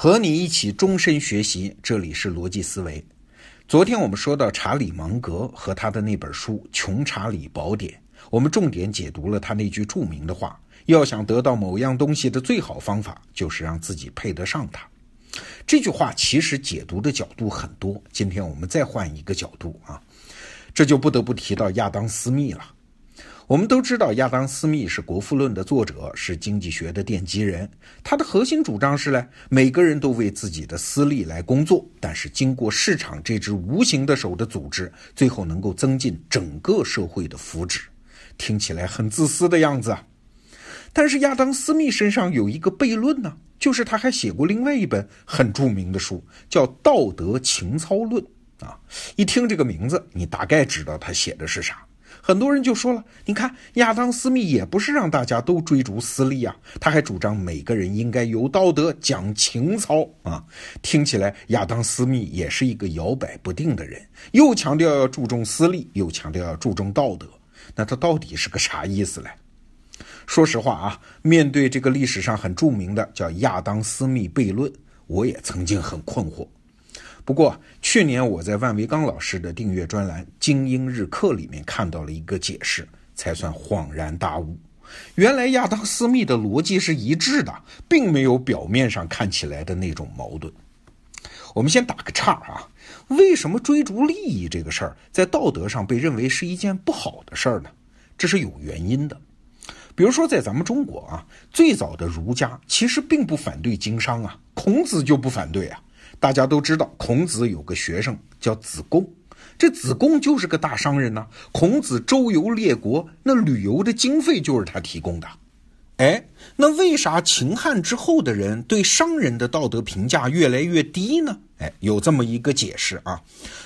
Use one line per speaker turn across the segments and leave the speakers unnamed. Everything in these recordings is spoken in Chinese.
和你一起终身学习，这里是逻辑思维。昨天我们说到查理芒格和他的那本书《穷查理宝典》，我们重点解读了他那句著名的话：要想得到某样东西的最好方法，就是让自己配得上它。这句话其实解读的角度很多，今天我们再换一个角度啊，这就不得不提到亚当·斯密了。我们都知道，亚当·斯密是《国富论》的作者，是经济学的奠基人。他的核心主张是呢，每个人都为自己的私利来工作，但是经过市场这只无形的手的组织，最后能够增进整个社会的福祉。听起来很自私的样子啊！但是亚当·斯密身上有一个悖论呢，就是他还写过另外一本很著名的书，叫《道德情操论》啊。一听这个名字，你大概知道他写的是啥。很多人就说了，你看亚当·斯密也不是让大家都追逐私利啊，他还主张每个人应该有道德、讲情操啊。听起来亚当·斯密也是一个摇摆不定的人，又强调要注重私利，又强调要注重道德，那他到底是个啥意思嘞？说实话啊，面对这个历史上很著名的叫亚当·斯密悖论，我也曾经很困惑。不过去年我在万维刚老师的订阅专栏《精英日课》里面看到了一个解释，才算恍然大悟。原来亚当·斯密的逻辑是一致的，并没有表面上看起来的那种矛盾。我们先打个岔啊，为什么追逐利益这个事儿在道德上被认为是一件不好的事儿呢？这是有原因的。比如说在咱们中国啊，最早的儒家其实并不反对经商啊，孔子就不反对啊。大家都知道，孔子有个学生叫子贡，这子贡就是个大商人呐。孔子周游列国，那旅游的经费就是他提供的。哎，那为啥秦汉之后的人对商人的道德评价越来越低呢？哎，有这么一个解释啊，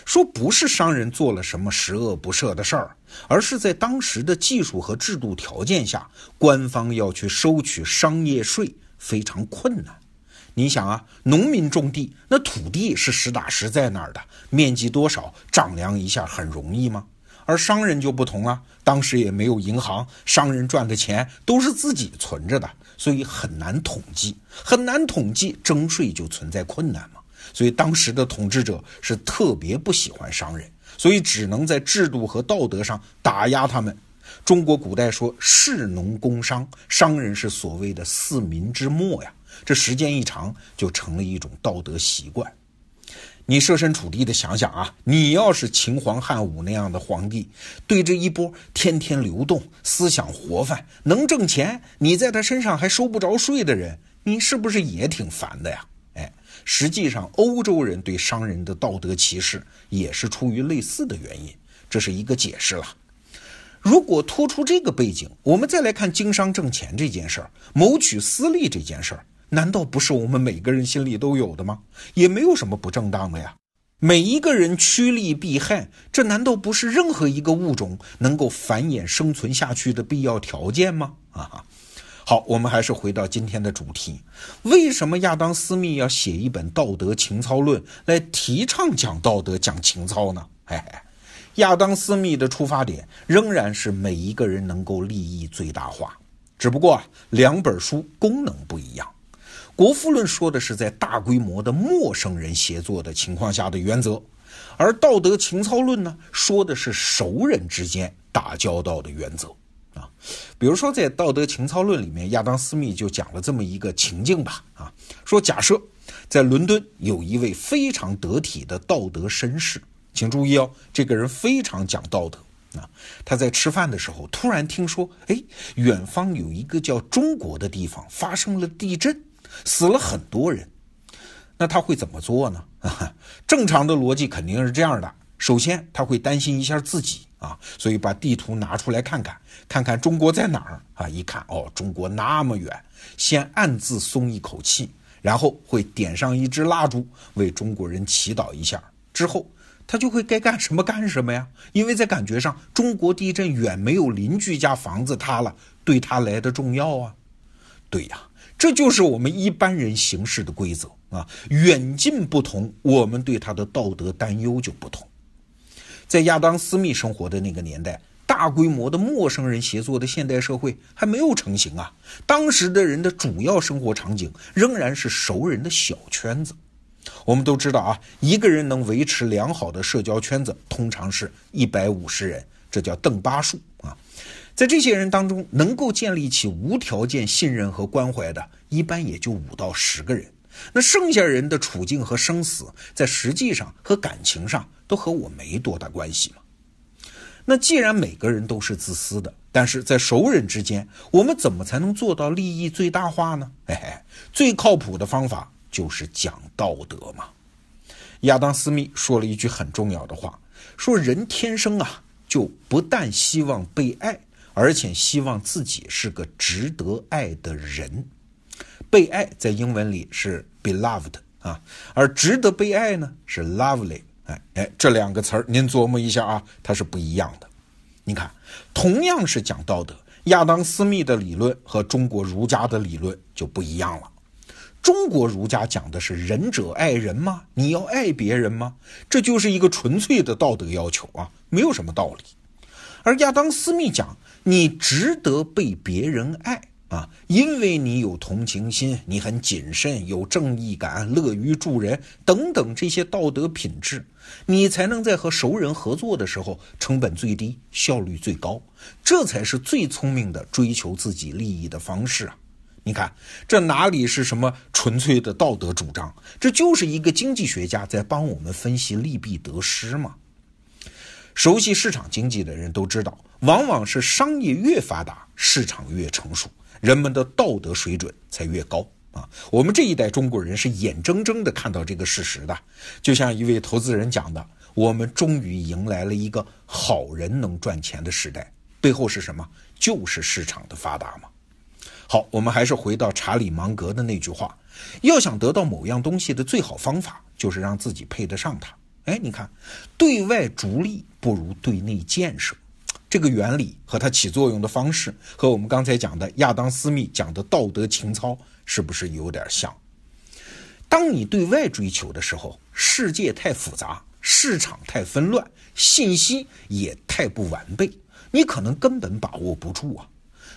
说不是商人做了什么十恶不赦的事儿，而是在当时的技术和制度条件下，官方要去收取商业税非常困难。你想啊，农民种地，那土地是实打实在那儿的，面积多少，丈量一下很容易吗？而商人就不同啊，当时也没有银行，商人赚的钱都是自己存着的，所以很难统计，很难统计，征税就存在困难嘛。所以当时的统治者是特别不喜欢商人，所以只能在制度和道德上打压他们。中国古代说士农工商，商人是所谓的四民之末呀。这时间一长，就成了一种道德习惯。你设身处地的想想啊，你要是秦皇汉武那样的皇帝，对着一波天天流动、思想活泛、能挣钱，你在他身上还收不着税的人，你是不是也挺烦的呀？哎，实际上，欧洲人对商人的道德歧视也是出于类似的原因，这是一个解释了。如果突出这个背景，我们再来看经商挣钱这件事儿，谋取私利这件事儿。难道不是我们每个人心里都有的吗？也没有什么不正当的呀。每一个人趋利避害，这难道不是任何一个物种能够繁衍生存下去的必要条件吗？啊，好，我们还是回到今天的主题：为什么亚当·斯密要写一本《道德情操论》来提倡讲道德、讲情操呢？嘿嘿，亚当·斯密的出发点仍然是每一个人能够利益最大化，只不过，两本书功能不一样。《国富论》说的是在大规模的陌生人协作的情况下的原则，而《道德情操论》呢，说的是熟人之间打交道的原则啊。比如说，在《道德情操论》里面，亚当·斯密就讲了这么一个情境吧啊，说假设在伦敦有一位非常得体的道德绅士，请注意哦，这个人非常讲道德啊。他在吃饭的时候突然听说，哎，远方有一个叫中国的地方发生了地震。死了很多人，那他会怎么做呢？正常的逻辑肯定是这样的：首先他会担心一下自己啊，所以把地图拿出来看看，看看中国在哪儿啊？一看哦，中国那么远，先暗自松一口气，然后会点上一支蜡烛，为中国人祈祷一下。之后他就会该干什么干什么呀？因为在感觉上，中国地震远没有邻居家房子塌了对他来的重要啊。对呀。这就是我们一般人行事的规则啊，远近不同，我们对他的道德担忧就不同。在亚当·斯密生活的那个年代，大规模的陌生人协作的现代社会还没有成型啊。当时的人的主要生活场景仍然是熟人的小圈子。我们都知道啊，一个人能维持良好的社交圈子，通常是一百五十人，这叫邓巴数啊。在这些人当中，能够建立起无条件信任和关怀的，一般也就五到十个人。那剩下人的处境和生死，在实际上和感情上都和我没多大关系嘛。那既然每个人都是自私的，但是在熟人之间，我们怎么才能做到利益最大化呢？嘿嘿，最靠谱的方法就是讲道德嘛。亚当·斯密说了一句很重要的话，说人天生啊，就不但希望被爱。而且希望自己是个值得爱的人，被爱在英文里是 beloved 啊，而值得被爱呢是 lovely。哎哎，这两个词儿您琢磨一下啊，它是不一样的。你看，同样是讲道德，亚当·斯密的理论和中国儒家的理论就不一样了。中国儒家讲的是仁者爱人吗？你要爱别人吗？这就是一个纯粹的道德要求啊，没有什么道理。而亚当·斯密讲。你值得被别人爱啊，因为你有同情心，你很谨慎，有正义感，乐于助人等等这些道德品质，你才能在和熟人合作的时候成本最低，效率最高，这才是最聪明的追求自己利益的方式啊！你看，这哪里是什么纯粹的道德主张，这就是一个经济学家在帮我们分析利弊得失嘛。熟悉市场经济的人都知道。往往是商业越发达，市场越成熟，人们的道德水准才越高啊！我们这一代中国人是眼睁睁地看到这个事实的。就像一位投资人讲的：“我们终于迎来了一个好人能赚钱的时代。”背后是什么？就是市场的发达嘛。好，我们还是回到查理芒格的那句话：要想得到某样东西的最好方法，就是让自己配得上它。哎，你看，对外逐利不如对内建设。这个原理和它起作用的方式，和我们刚才讲的亚当·斯密讲的道德情操是不是有点像？当你对外追求的时候，世界太复杂，市场太纷乱，信息也太不完备，你可能根本把握不住啊。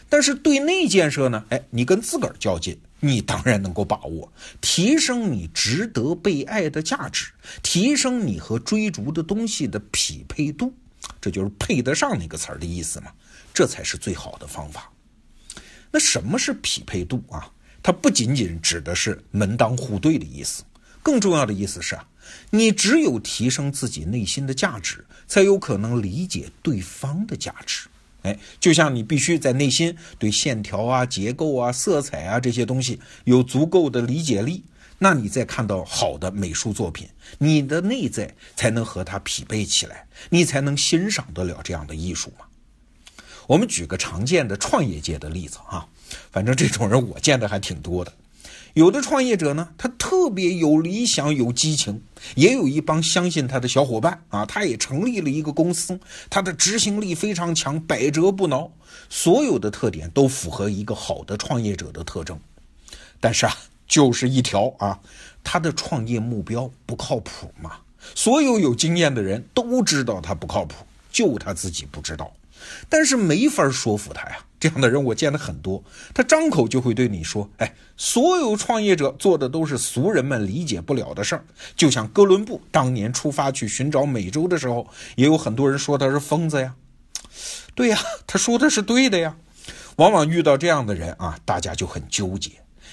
但是对内建设呢？哎，你跟自个儿较劲，你当然能够把握，提升你值得被爱的价值，提升你和追逐的东西的匹配度。这就是配得上那个词儿的意思嘛，这才是最好的方法。那什么是匹配度啊？它不仅仅指的是门当户对的意思，更重要的意思是啊，你只有提升自己内心的价值，才有可能理解对方的价值。哎，就像你必须在内心对线条啊、结构啊、色彩啊这些东西有足够的理解力。那你再看到好的美术作品，你的内在才能和它匹配起来，你才能欣赏得了这样的艺术嘛。我们举个常见的创业界的例子啊，反正这种人我见的还挺多的。有的创业者呢，他特别有理想、有激情，也有一帮相信他的小伙伴啊，他也成立了一个公司，他的执行力非常强，百折不挠，所有的特点都符合一个好的创业者的特征，但是啊。就是一条啊，他的创业目标不靠谱嘛？所有有经验的人都知道他不靠谱，就他自己不知道。但是没法说服他呀。这样的人我见了很多，他张口就会对你说：“哎，所有创业者做的都是俗人们理解不了的事儿。”就像哥伦布当年出发去寻找美洲的时候，也有很多人说他是疯子呀。对呀，他说的是对的呀。往往遇到这样的人啊，大家就很纠结。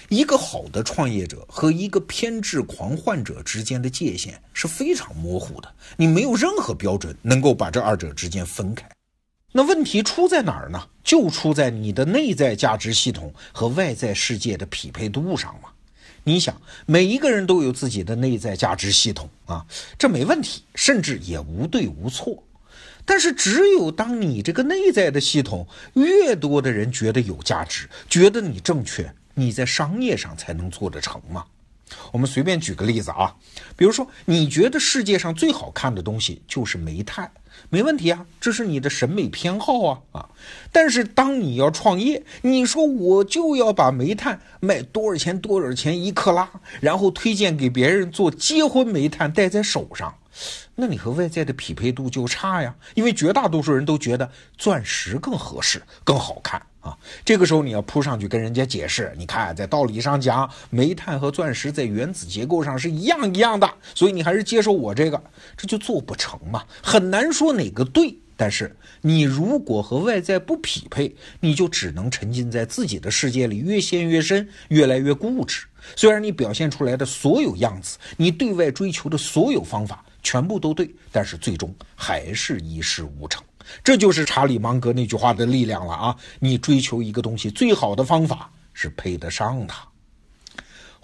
一个好的创业者和一个偏执狂患者之间的界限是非常模糊的，你没有任何标准能够把这二者之间分开。那问题出在哪儿呢？就出在你的内在价值系统和外在世界的匹配度上嘛。你想，每一个人都有自己的内在价值系统啊，这没问题，甚至也无对无错。但是，只有当你这个内在的系统越多的人觉得有价值，觉得你正确。你在商业上才能做得成嘛？我们随便举个例子啊，比如说，你觉得世界上最好看的东西就是煤炭，没问题啊，这是你的审美偏好啊啊。但是当你要创业，你说我就要把煤炭卖多少钱多少钱一克拉，然后推荐给别人做结婚煤炭戴在手上，那你和外在的匹配度就差呀，因为绝大多数人都觉得钻石更合适、更好看啊。这个时候你要扑上去跟人家解释，你看在道理上讲，煤炭和钻石在原子结构上是一样一样的，所以你还是接受我这个，这就做不成嘛，很难说哪个对。但是你如果和外在不匹配，你就只能沉浸在自己的世界里，越陷越深，越来越固执。虽然你表现出来的所有样子，你对外追求的所有方法全部都对，但是最终还是一事无成。这就是查理芒格那句话的力量了啊！你追求一个东西，最好的方法是配得上它。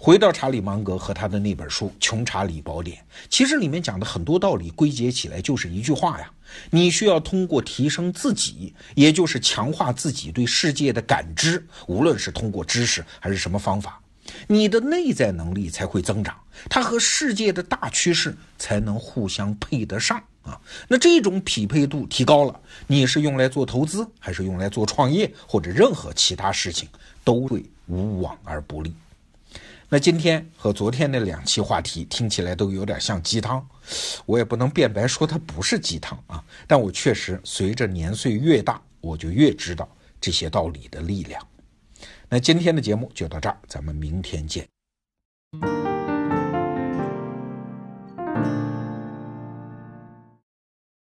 回到查理芒格和他的那本书《穷查理宝典》，其实里面讲的很多道理归结起来就是一句话呀：你需要通过提升自己，也就是强化自己对世界的感知，无论是通过知识还是什么方法，你的内在能力才会增长，它和世界的大趋势才能互相配得上啊。那这种匹配度提高了，你是用来做投资，还是用来做创业，或者任何其他事情，都会无往而不利。那今天和昨天那两期话题听起来都有点像鸡汤，我也不能辩白说它不是鸡汤啊，但我确实随着年岁越大，我就越知道这些道理的力量。那今天的节目就到这儿，咱们明天见。